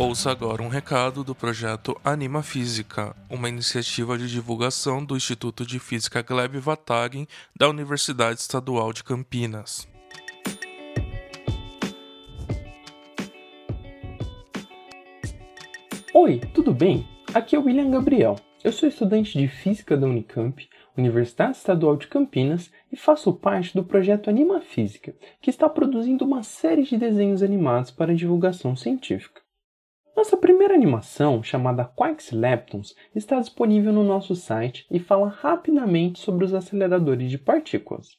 Ouça agora um recado do projeto Anima Física, uma iniciativa de divulgação do Instituto de Física Gleb Vatagen da Universidade Estadual de Campinas. Oi, tudo bem? Aqui é o William Gabriel. Eu sou estudante de Física da Unicamp, Universidade Estadual de Campinas, e faço parte do projeto Anima Física, que está produzindo uma série de desenhos animados para divulgação científica. Nossa primeira animação, chamada Quarks Leptons, está disponível no nosso site e fala rapidamente sobre os aceleradores de partículas.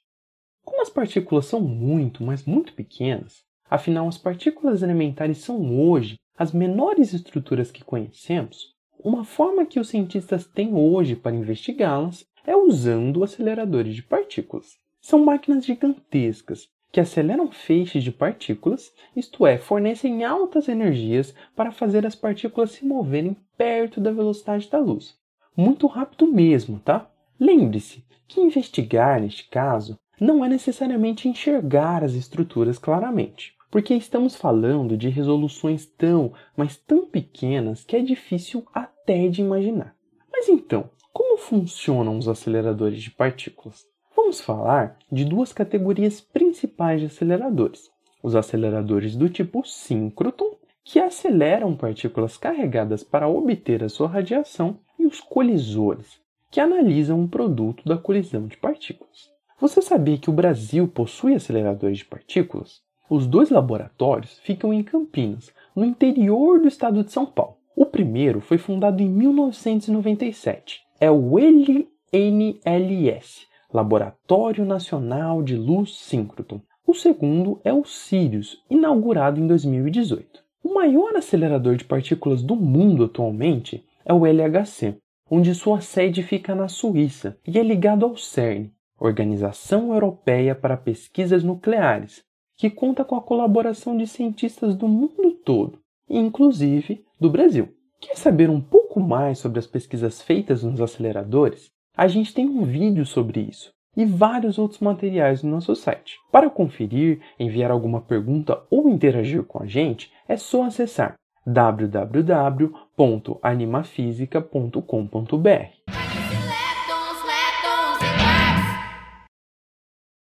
Como as partículas são muito, mas muito pequenas, afinal as partículas elementares são hoje as menores estruturas que conhecemos, uma forma que os cientistas têm hoje para investigá-las é usando aceleradores de partículas. São máquinas gigantescas que aceleram feixes de partículas, isto é, fornecem altas energias para fazer as partículas se moverem perto da velocidade da luz. Muito rápido mesmo, tá? Lembre-se que investigar, neste caso, não é necessariamente enxergar as estruturas claramente porque estamos falando de resoluções tão, mas tão pequenas que é difícil até de imaginar. Mas então, como funcionam os aceleradores de partículas? Vamos falar de duas categorias principais de aceleradores: os aceleradores do tipo síncroton, que aceleram partículas carregadas para obter a sua radiação, e os colisores, que analisam o produto da colisão de partículas. Você sabia que o Brasil possui aceleradores de partículas? Os dois laboratórios ficam em Campinas, no interior do estado de São Paulo. O primeiro foi fundado em 1997. É o LNLS, Laboratório Nacional de Luz Síncroton. O segundo é o Sirius, inaugurado em 2018. O maior acelerador de partículas do mundo atualmente é o LHC, onde sua sede fica na Suíça e é ligado ao CERN, Organização Europeia para Pesquisas Nucleares, que conta com a colaboração de cientistas do mundo todo, inclusive do Brasil. Quer saber um pouco mais sobre as pesquisas feitas nos aceleradores? A gente tem um vídeo sobre isso e vários outros materiais no nosso site. Para conferir, enviar alguma pergunta ou interagir com a gente, é só acessar www.animafisica.com.br.